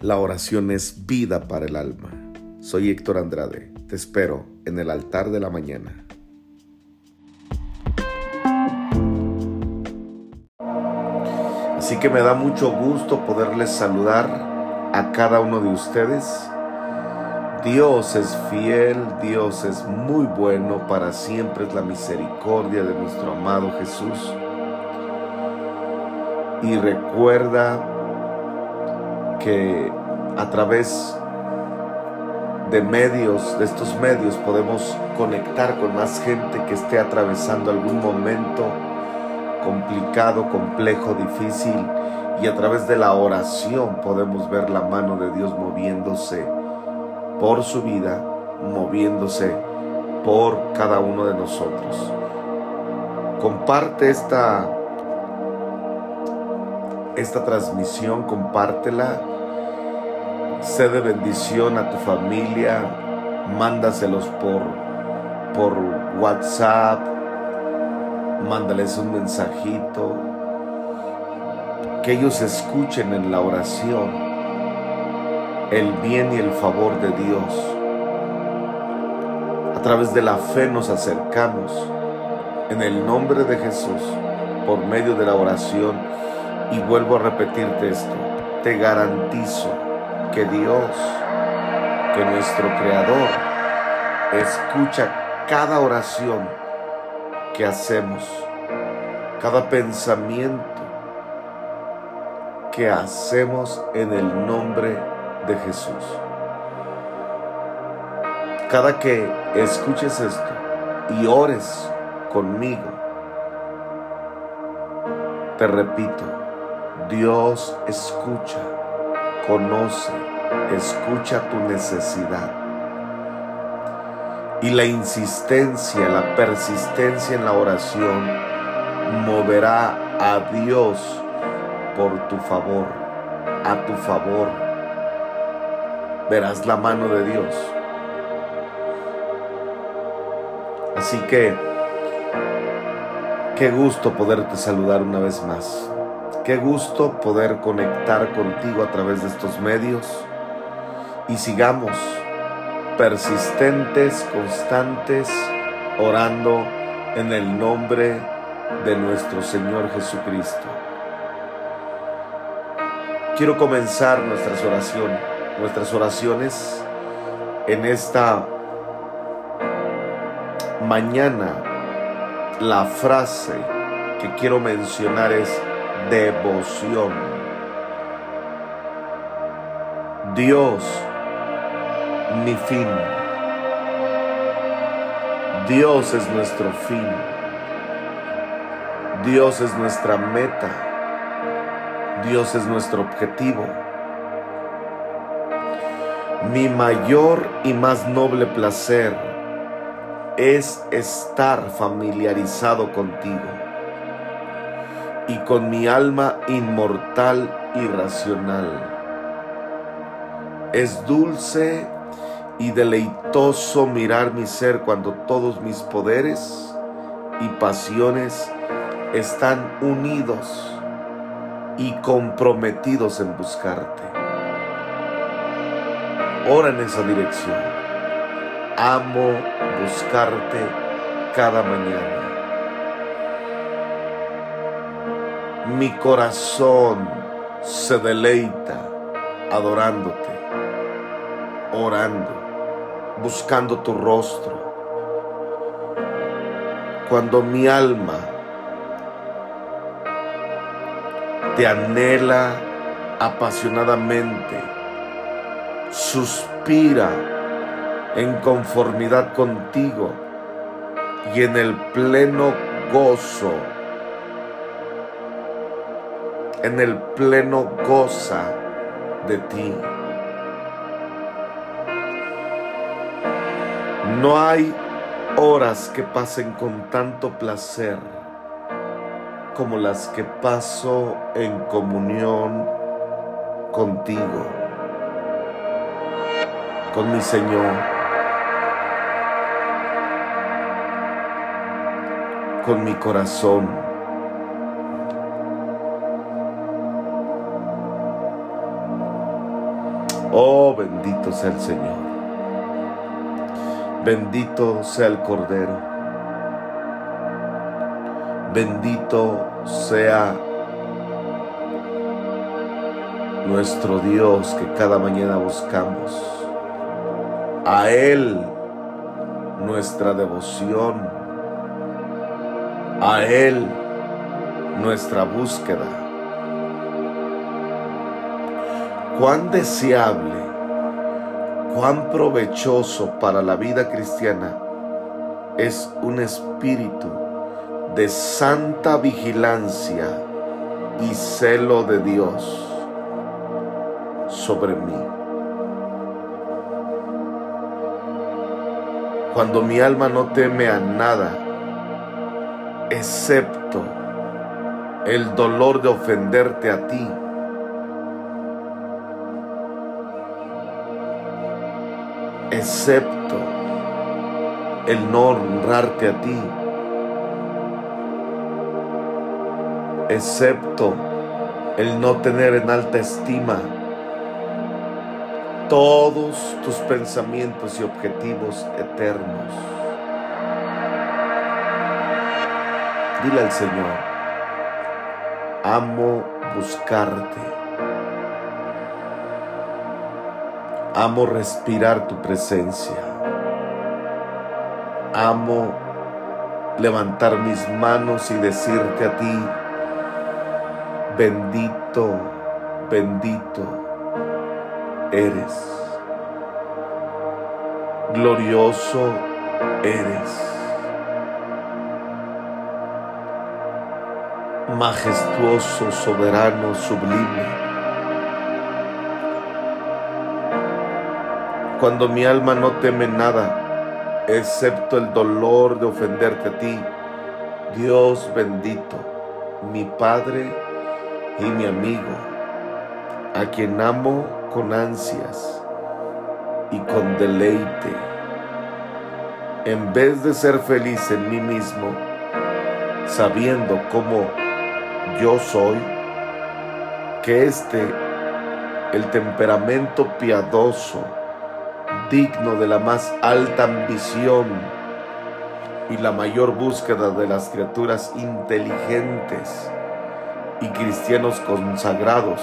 La oración es vida para el alma. Soy Héctor Andrade. Te espero en el altar de la mañana. Así que me da mucho gusto poderles saludar a cada uno de ustedes. Dios es fiel, Dios es muy bueno, para siempre es la misericordia de nuestro amado Jesús. Y recuerda que a través de medios, de estos medios, podemos conectar con más gente que esté atravesando algún momento complicado, complejo, difícil. Y a través de la oración podemos ver la mano de Dios moviéndose por su vida, moviéndose por cada uno de nosotros. Comparte esta esta transmisión, compártela. Sé de bendición a tu familia. Mándaselos por, por WhatsApp. Mándales un mensajito. Que ellos escuchen en la oración el bien y el favor de Dios. A través de la fe nos acercamos en el nombre de Jesús por medio de la oración y vuelvo a repetirte esto, te garantizo que Dios, que nuestro Creador, escucha cada oración que hacemos, cada pensamiento que hacemos en el nombre de Jesús. Cada que escuches esto y ores conmigo, te repito, Dios escucha, conoce, escucha tu necesidad. Y la insistencia, la persistencia en la oración moverá a Dios por tu favor, a tu favor. Verás la mano de Dios. Así que, qué gusto poderte saludar una vez más. Qué gusto poder conectar contigo a través de estos medios y sigamos persistentes, constantes, orando en el nombre de nuestro Señor Jesucristo. Quiero comenzar nuestras oraciones, nuestras oraciones en esta mañana. La frase que quiero mencionar es devoción. Dios, mi fin. Dios es nuestro fin. Dios es nuestra meta. Dios es nuestro objetivo. Mi mayor y más noble placer es estar familiarizado contigo y con mi alma inmortal y racional. Es dulce y deleitoso mirar mi ser cuando todos mis poderes y pasiones están unidos y comprometidos en buscarte. Ora en esa dirección. Amo buscarte cada mañana. Mi corazón se deleita adorándote, orando, buscando tu rostro. Cuando mi alma te anhela apasionadamente, suspira en conformidad contigo y en el pleno gozo en el pleno goza de ti. No hay horas que pasen con tanto placer como las que paso en comunión contigo, con mi Señor, con mi corazón Oh, bendito sea el Señor. Bendito sea el Cordero. Bendito sea nuestro Dios que cada mañana buscamos. A Él nuestra devoción. A Él nuestra búsqueda. Cuán deseable, cuán provechoso para la vida cristiana es un espíritu de santa vigilancia y celo de Dios sobre mí. Cuando mi alma no teme a nada, excepto el dolor de ofenderte a ti. Excepto el no honrarte a ti, excepto el no tener en alta estima todos tus pensamientos y objetivos eternos. Dile al Señor, amo buscarte. Amo respirar tu presencia. Amo levantar mis manos y decirte a ti, bendito, bendito eres. Glorioso eres. Majestuoso, soberano, sublime. Cuando mi alma no teme nada, excepto el dolor de ofenderte a ti, Dios bendito, mi Padre y mi amigo, a quien amo con ansias y con deleite. En vez de ser feliz en mí mismo, sabiendo cómo yo soy, que este, el temperamento piadoso, digno de la más alta ambición y la mayor búsqueda de las criaturas inteligentes y cristianos consagrados,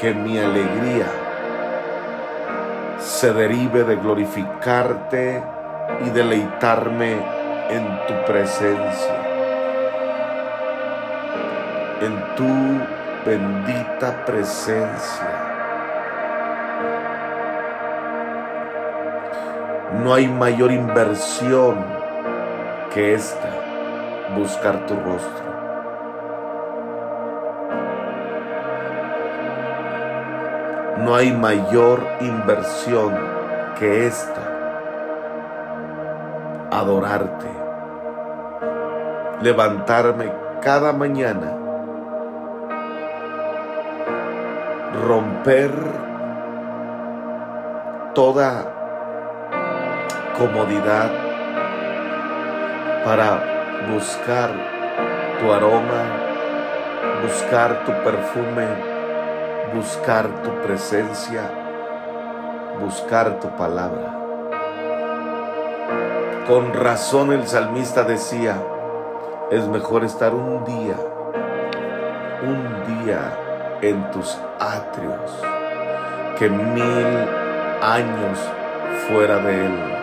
que mi alegría se derive de glorificarte y deleitarme en tu presencia, en tu bendita presencia. No hay mayor inversión que esta, buscar tu rostro. No hay mayor inversión que esta. Adorarte. Levantarme cada mañana. Romper toda comodidad para buscar tu aroma, buscar tu perfume buscar tu presencia, buscar tu palabra. Con razón el salmista decía, es mejor estar un día, un día en tus atrios que mil años fuera de él.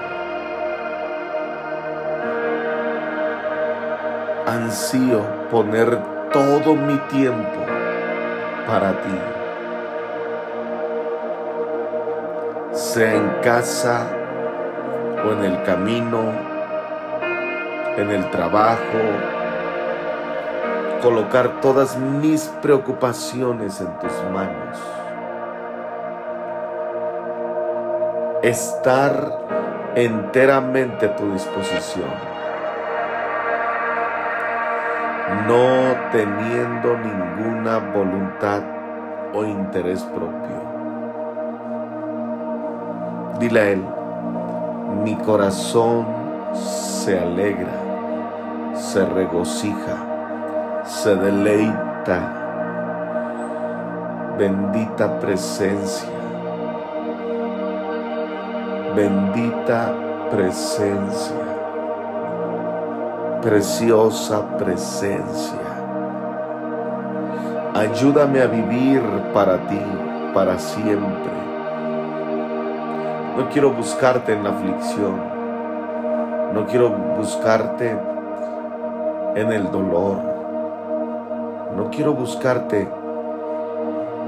Ansío poner todo mi tiempo para ti. sea en casa o en el camino, en el trabajo, colocar todas mis preocupaciones en tus manos. Estar enteramente a tu disposición. No teniendo ninguna voluntad o interés propio. Dile a Él, mi corazón se alegra, se regocija, se deleita. Bendita presencia, bendita presencia, preciosa presencia. Ayúdame a vivir para ti, para siempre. No quiero buscarte en la aflicción. No quiero buscarte en el dolor. No quiero buscarte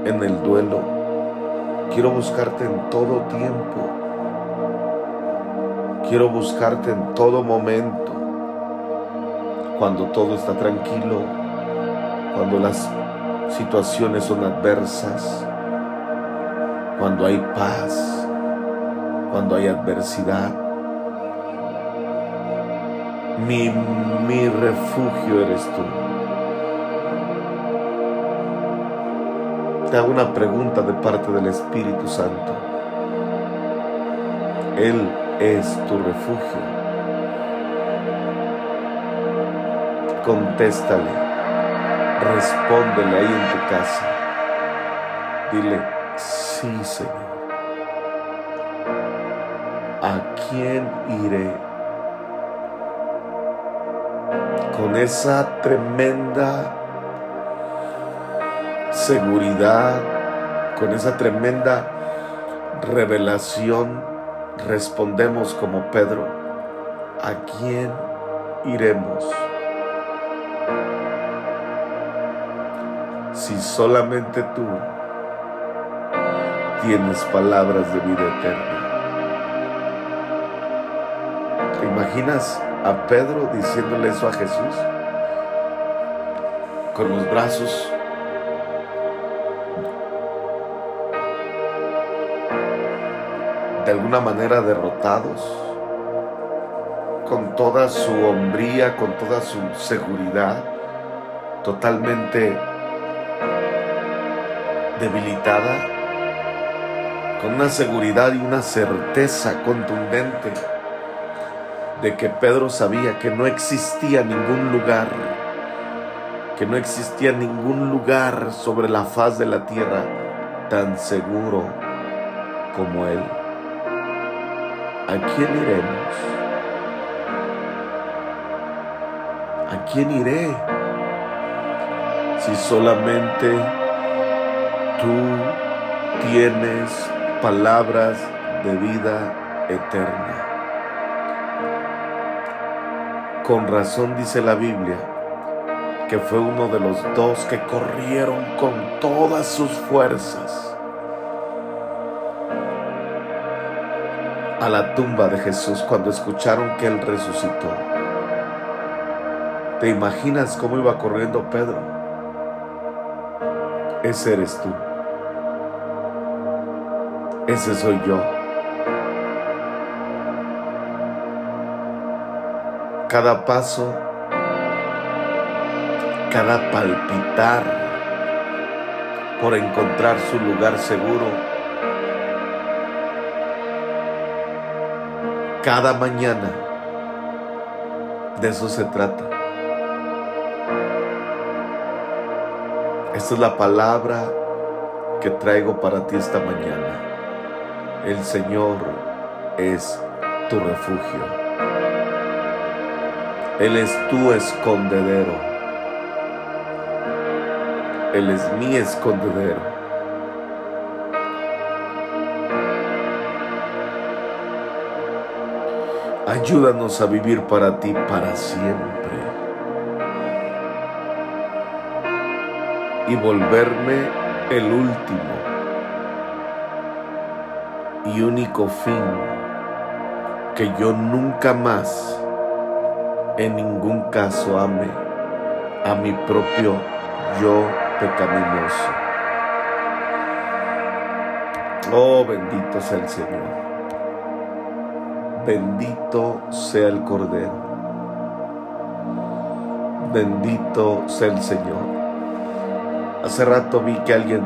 en el duelo. Quiero buscarte en todo tiempo. Quiero buscarte en todo momento. Cuando todo está tranquilo. Cuando las situaciones son adversas. Cuando hay paz. Cuando hay adversidad. Mi, mi refugio eres tú. Te hago una pregunta de parte del Espíritu Santo. Él es tu refugio. Contéstale, respóndele ahí en tu casa. Dile, sí Señor. ¿A quién iré? Con esa tremenda seguridad, con esa tremenda revelación, respondemos como Pedro, ¿a quién iremos? Si solamente tú tienes palabras de vida eterna. ¿Te imaginas a Pedro diciéndole eso a Jesús? Con los brazos de alguna manera derrotados, con toda su hombría, con toda su seguridad, totalmente debilitada, con una seguridad y una certeza contundente de que Pedro sabía que no existía ningún lugar, que no existía ningún lugar sobre la faz de la tierra tan seguro como él. ¿A quién iremos? ¿A quién iré? Si solamente tú tienes palabras de vida eterna. Con razón dice la Biblia que fue uno de los dos que corrieron con todas sus fuerzas a la tumba de Jesús cuando escucharon que Él resucitó. ¿Te imaginas cómo iba corriendo Pedro? Ese eres tú. Ese soy yo. Cada paso, cada palpitar por encontrar su lugar seguro cada mañana. De eso se trata. Esta es la palabra que traigo para ti esta mañana. El Señor es tu refugio. Él es tu escondedero. Él es mi escondedero. Ayúdanos a vivir para ti para siempre. Y volverme el último único fin que yo nunca más en ningún caso ame a mi propio yo pecaminoso. Oh, bendito sea el Señor. Bendito sea el Cordero. Bendito sea el Señor. Hace rato vi que alguien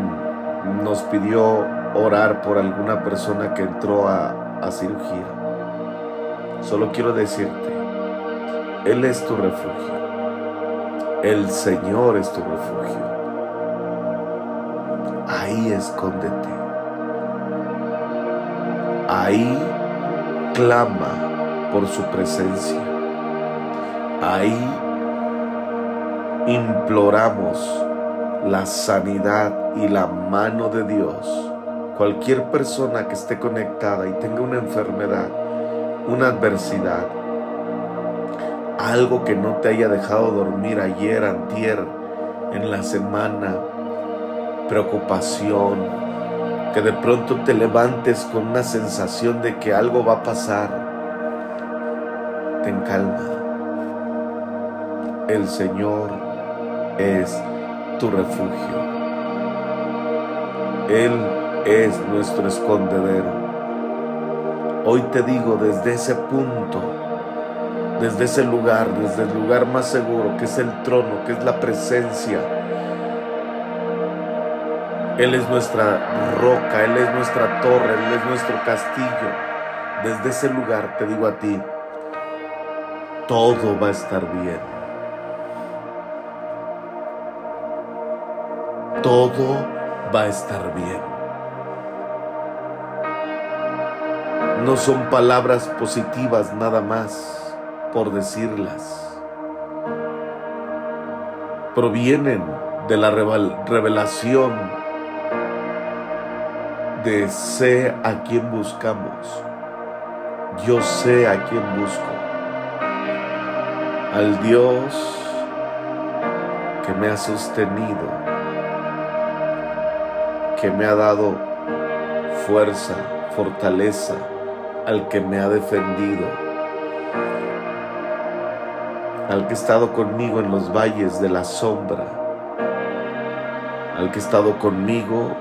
nos pidió orar por alguna persona que entró a, a cirugía. Solo quiero decirte, Él es tu refugio. El Señor es tu refugio. Ahí escóndete. Ahí clama por su presencia. Ahí imploramos la sanidad y la mano de Dios. Cualquier persona que esté conectada y tenga una enfermedad, una adversidad, algo que no te haya dejado dormir ayer, antier, en la semana, preocupación, que de pronto te levantes con una sensación de que algo va a pasar, ten calma. El Señor es tu refugio. Él es nuestro escondedero. Hoy te digo desde ese punto, desde ese lugar, desde el lugar más seguro, que es el trono, que es la presencia. Él es nuestra roca, Él es nuestra torre, Él es nuestro castillo. Desde ese lugar te digo a ti, todo va a estar bien. Todo va a estar bien. No son palabras positivas nada más por decirlas. Provienen de la revelación de sé a quién buscamos. Yo sé a quién busco. Al Dios que me ha sostenido, que me ha dado fuerza, fortaleza, al que me ha defendido al que ha estado conmigo en los valles de la sombra, al que ha estado conmigo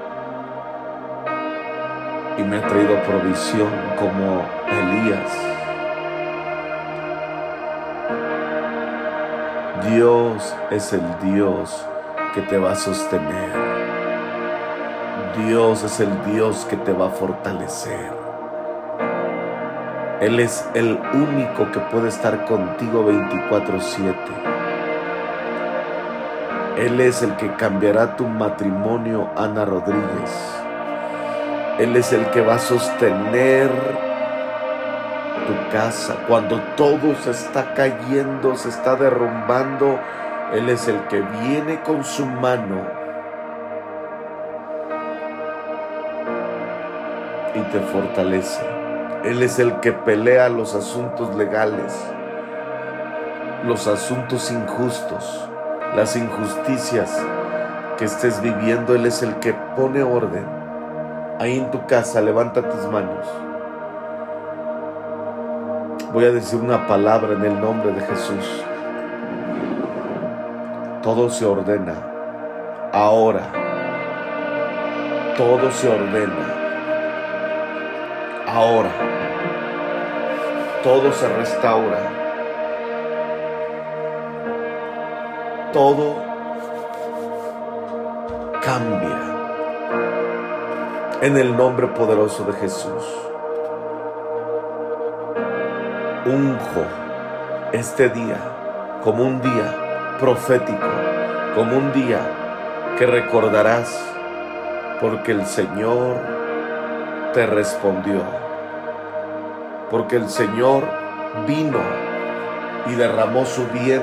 y me ha traído provisión como Elías. Dios es el Dios que te va a sostener. Dios es el Dios que te va a fortalecer. Él es el único que puede estar contigo 24/7. Él es el que cambiará tu matrimonio, Ana Rodríguez. Él es el que va a sostener tu casa. Cuando todo se está cayendo, se está derrumbando, Él es el que viene con su mano y te fortalece. Él es el que pelea los asuntos legales, los asuntos injustos, las injusticias que estés viviendo. Él es el que pone orden. Ahí en tu casa, levanta tus manos. Voy a decir una palabra en el nombre de Jesús. Todo se ordena. Ahora. Todo se ordena ahora. Todo se restaura. Todo cambia. En el nombre poderoso de Jesús. Unjo este día como un día profético, como un día que recordarás, porque el Señor te respondió porque el Señor vino y derramó su bien,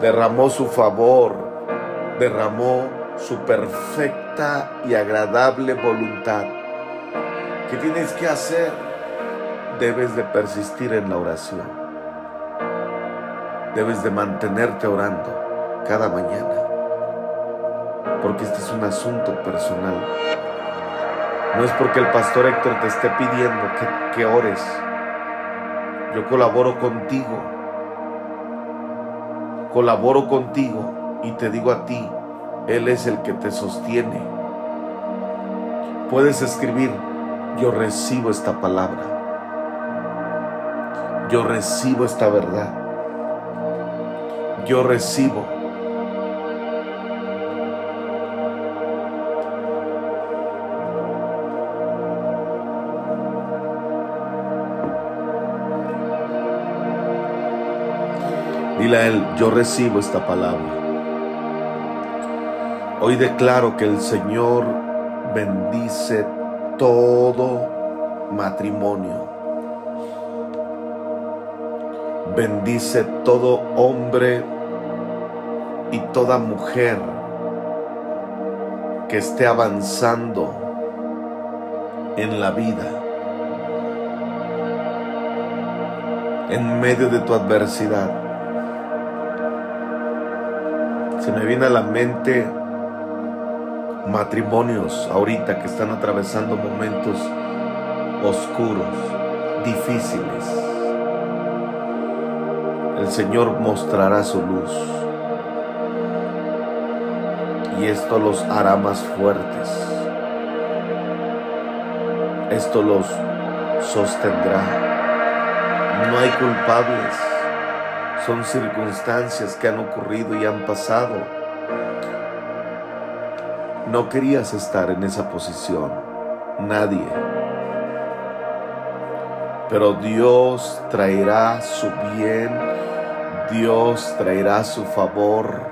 derramó su favor, derramó su perfecta y agradable voluntad. ¿Qué tienes que hacer? Debes de persistir en la oración. Debes de mantenerte orando cada mañana. Porque este es un asunto personal. No es porque el pastor Héctor te esté pidiendo que, ores. Yo colaboro contigo. Colaboro contigo y te digo a ti, Él es el que te sostiene. Puedes escribir, yo recibo esta palabra. Yo recibo esta verdad. Yo recibo Dile a Él, yo recibo esta palabra. Hoy declaro que el Señor bendice todo matrimonio, Bendice todo hombre y toda mujer que esté avanzando en la vida. En medio de tu adversidad. Se me viene a la mente matrimonios ahorita que están atravesando momentos oscuros, difíciles. El Señor mostrará su luz y esto los hará más fuertes. Esto los sostendrá. No hay culpables. Son circunstancias que han ocurrido y han pasado. No querías estar en esa posición. Nadie. Pero Dios traerá su bien. Dios traerá su favor.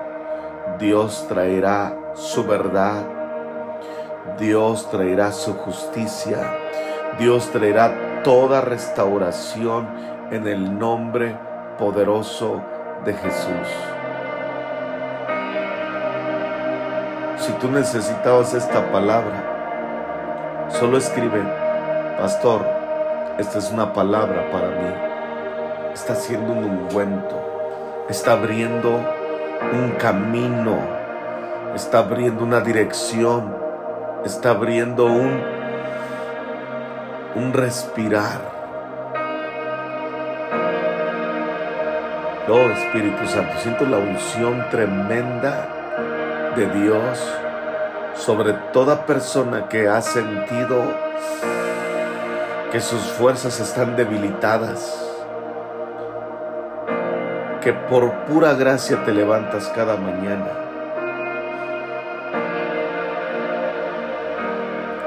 Dios traerá su verdad. Dios traerá su justicia. Dios traerá toda restauración en el nombre poderoso de Jesús. Si tú necesitabas esta palabra, solo escribe, pastor, esta es una palabra para mí. Está haciendo un ungüento, está abriendo un camino, está abriendo una dirección, está abriendo un, un respirar. Oh Espíritu Santo, siento la unción tremenda de Dios sobre toda persona que ha sentido que sus fuerzas están debilitadas, que por pura gracia te levantas cada mañana,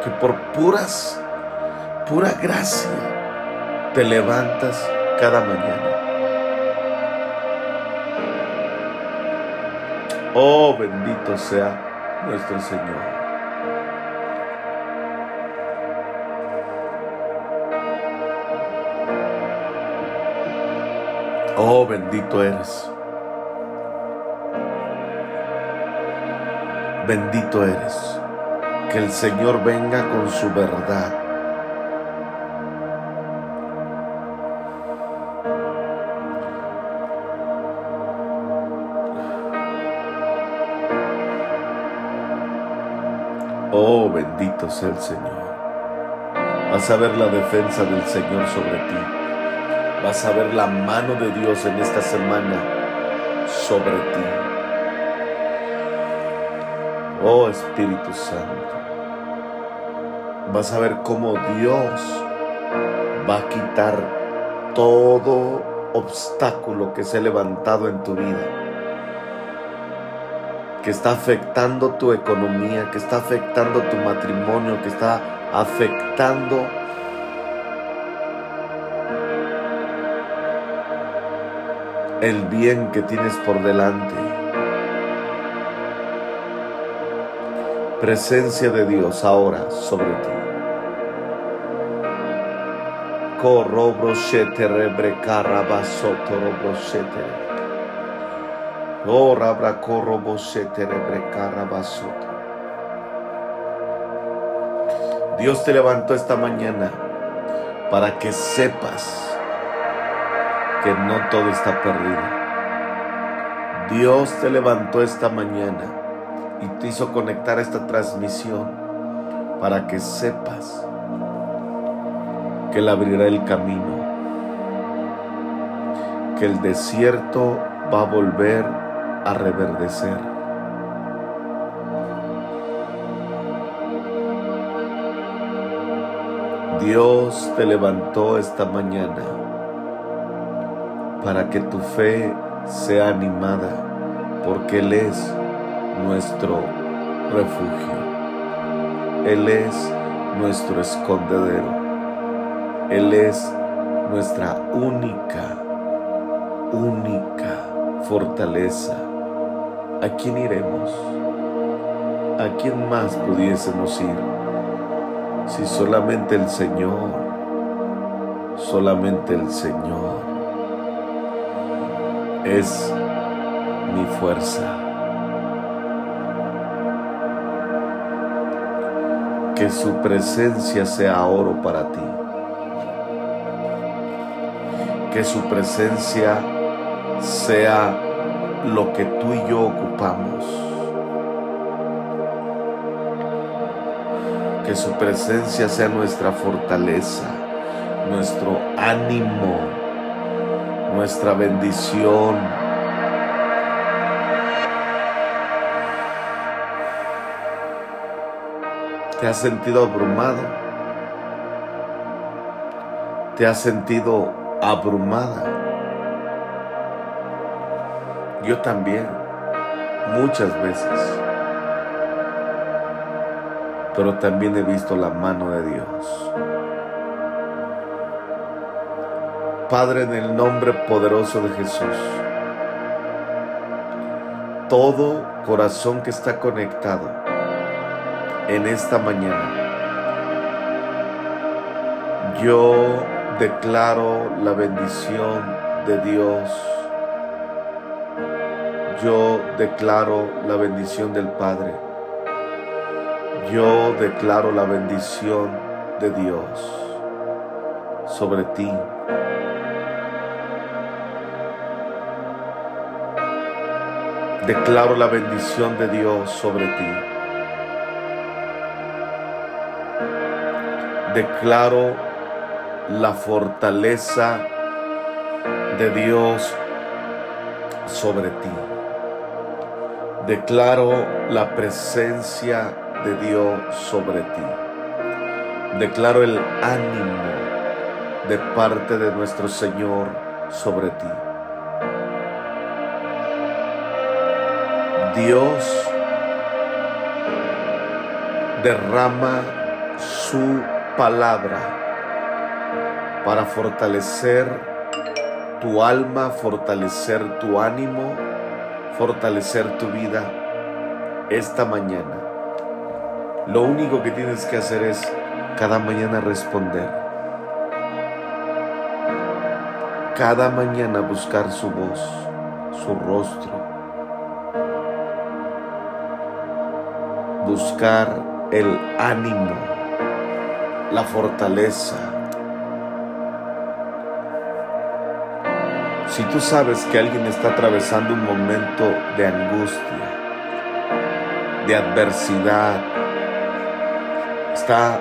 que por puras, pura gracia te levantas cada mañana. Oh, bendito sea nuestro Señor. Oh, bendito eres. Bendito eres. Que el Señor venga con su verdad. Bendito sea el Señor. Vas a ver la defensa del Señor sobre ti. Vas a ver la mano de Dios en esta semana sobre ti. Oh Espíritu Santo. Vas a ver cómo Dios va a quitar todo obstáculo que se ha levantado en tu vida. Que está afectando tu economía, que está afectando tu matrimonio, que está afectando el bien que tienes por delante. Presencia de Dios ahora sobre ti. Corrobro rebre carabasoto robro Dios te levantó esta mañana para que sepas que no todo está perdido. Dios te levantó esta mañana y te hizo conectar esta transmisión para que sepas que Él abrirá el camino, que el desierto va a volver a reverdecer. Dios te levantó esta mañana para que tu fe sea animada, porque Él es nuestro refugio. Él es nuestro escondedero. Él es nuestra única, única fortaleza. ¿A quién iremos? ¿A quién más pudiésemos ir? Si solamente el Señor, solamente el Señor. es mi fuerza. Que su presencia sea oro para ti. Que su presencia sea lo que tú y yo ocupamos. Que su presencia sea nuestra fortaleza, nuestro ánimo, nuestra bendición. ¿Te has sentido abrumado? ¿Te has sentido abrumada? Yo también, muchas veces. Pero también he visto la mano de Dios. Padre, en el nombre poderoso de Jesús, todo corazón que está conectado en esta mañana, yo declaro la bendición de Dios. Yo declaro la bendición del Padre. Yo declaro la bendición de Dios sobre ti. Declaro la bendición de Dios sobre ti. Declaro la fortaleza de Dios sobre ti. Declaro la presencia de Dios sobre ti. Declaro el ánimo de parte de nuestro Señor sobre ti. Dios derrama su palabra para fortalecer tu alma, fortalecer tu ánimo, fortalecer tu vida esta mañana. Lo único que tienes que hacer es cada mañana responder. Cada mañana buscar su voz, su rostro. buscar el ánimo, la fortaleza. Si tú sabes que alguien está atravesando un momento de angustia, de adversidad, está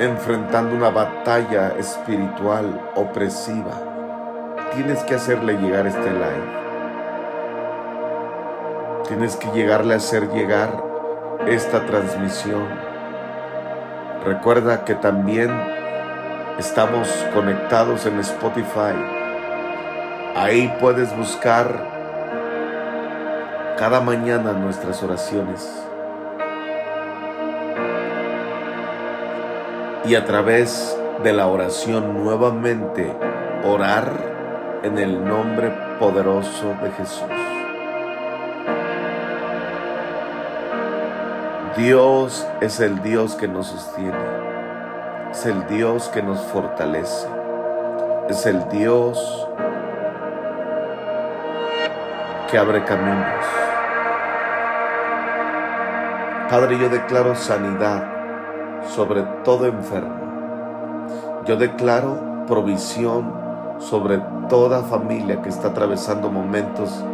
enfrentando una batalla espiritual opresiva, tienes que hacerle llegar este live. Tienes que llegarle a hacer llegar esta transmisión. Recuerda que también estamos conectados en Spotify. Ahí puedes buscar cada mañana nuestras oraciones. Y a través de la oración nuevamente orar en el nombre poderoso de Jesús. Dios es el Dios que nos sostiene, es el Dios que nos fortalece, es el Dios que abre caminos. Padre, yo declaro sanidad sobre todo enfermo. Yo declaro provisión sobre toda familia que está atravesando momentos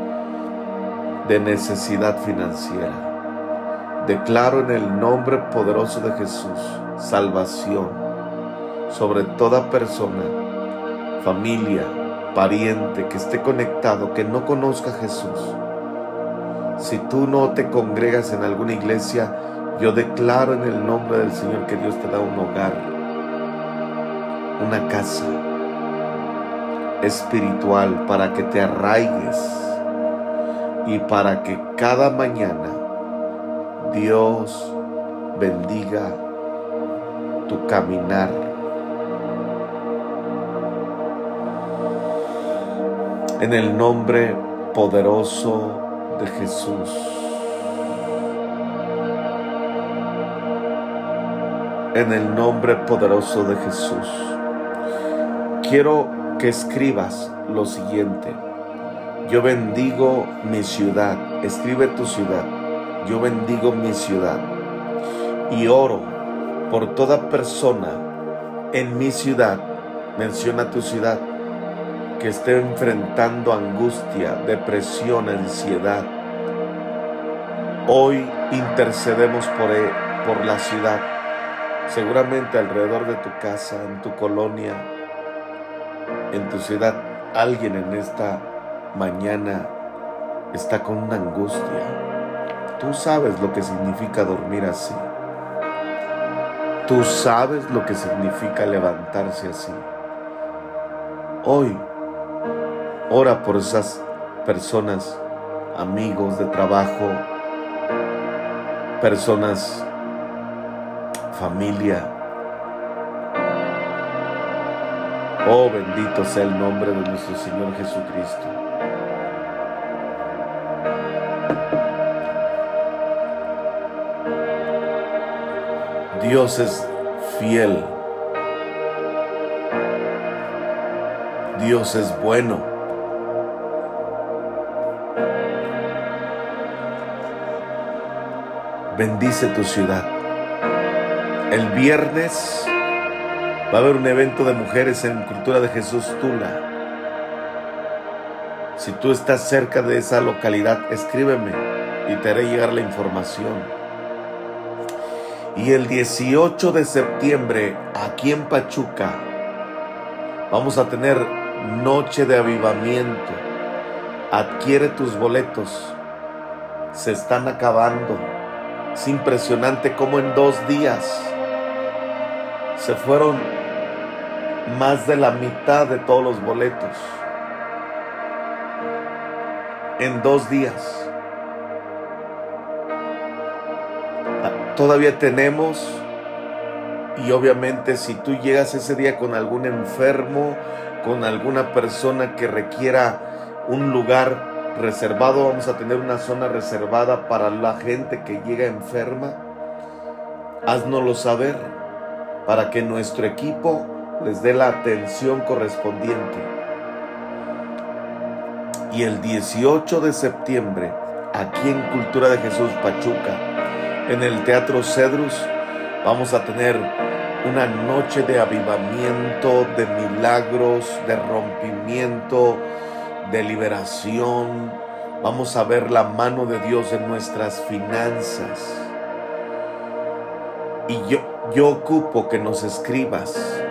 de necesidad financiera. Declaro en el nombre poderoso de Jesús salvación sobre toda persona, familia, pariente que esté conectado, que no conozca a Jesús. Si tú no te congregas en alguna iglesia, yo declaro en el nombre del Señor que Dios te da un hogar, una casa espiritual para que te arraigues y para que cada mañana Dios bendiga tu caminar. En el nombre poderoso de Jesús. En el nombre poderoso de Quiero que escribas lo siguiente. Yo bendigo mi ciudad. Escribe tu ciudad. Yo bendigo mi ciudad. Y oro por toda persona en mi ciudad. Menciona tu ciudad. Que esté enfrentando angustia, depresión, ansiedad. Hoy intercedemos por, e, por la ciudad. Seguramente alrededor de tu casa, en tu colonia, en tu ciudad, alguien en esta mañana está con una angustia. Tú sabes lo que significa dormir así. Tú sabes lo que significa levantarse así. Hoy, ora por esas personas, amigos de trabajo, personas, familia. Oh, bendito sea el nombre de nuestro Señor Jesucristo. Dios es fiel. Dios es bueno. Bendice tu ciudad. El viernes va a haber un evento de mujeres en Cultura de Jesús Tula. Si tú estás cerca de esa localidad, escríbeme y te haré llegar la información. Y el 18 de septiembre, aquí en Pachuca, vamos a tener noche de avivamiento. Adquiere tus boletos. Se están acabando. Es impresionante cómo en dos días se fueron más de la mitad de todos los boletos. En dos días. Todavía tenemos, y obviamente si tú llegas ese día con algún enfermo, con alguna persona que requiera un lugar reservado, vamos a tener una zona reservada para la gente que llega enferma. Haznoslo saber para que nuestro equipo les dé la atención correspondiente. Y el 18 de septiembre, aquí en Cultura de Jesús Pachuca, en el Teatro Cedrus, vamos a tener una noche de avivamiento, de milagros, de rompimiento, de liberación. Vamos a ver la mano de Dios en nuestras finanzas. Y yo, yo ocupo que nos escribas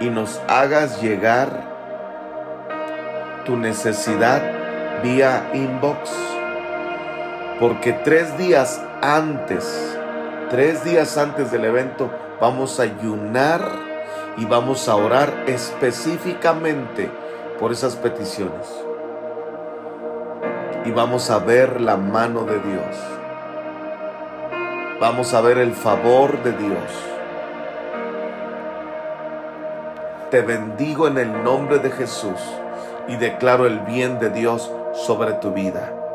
y nos hagas llegar tu necesidad vía inbox. Porque tres días antes, tres días antes del evento, vamos a ayunar y vamos a orar específicamente por esas peticiones. Y vamos a ver la mano de Dios. Vamos a ver el favor de Dios. Te bendigo en el nombre de Jesús y declaro el bien de Dios sobre tu vida.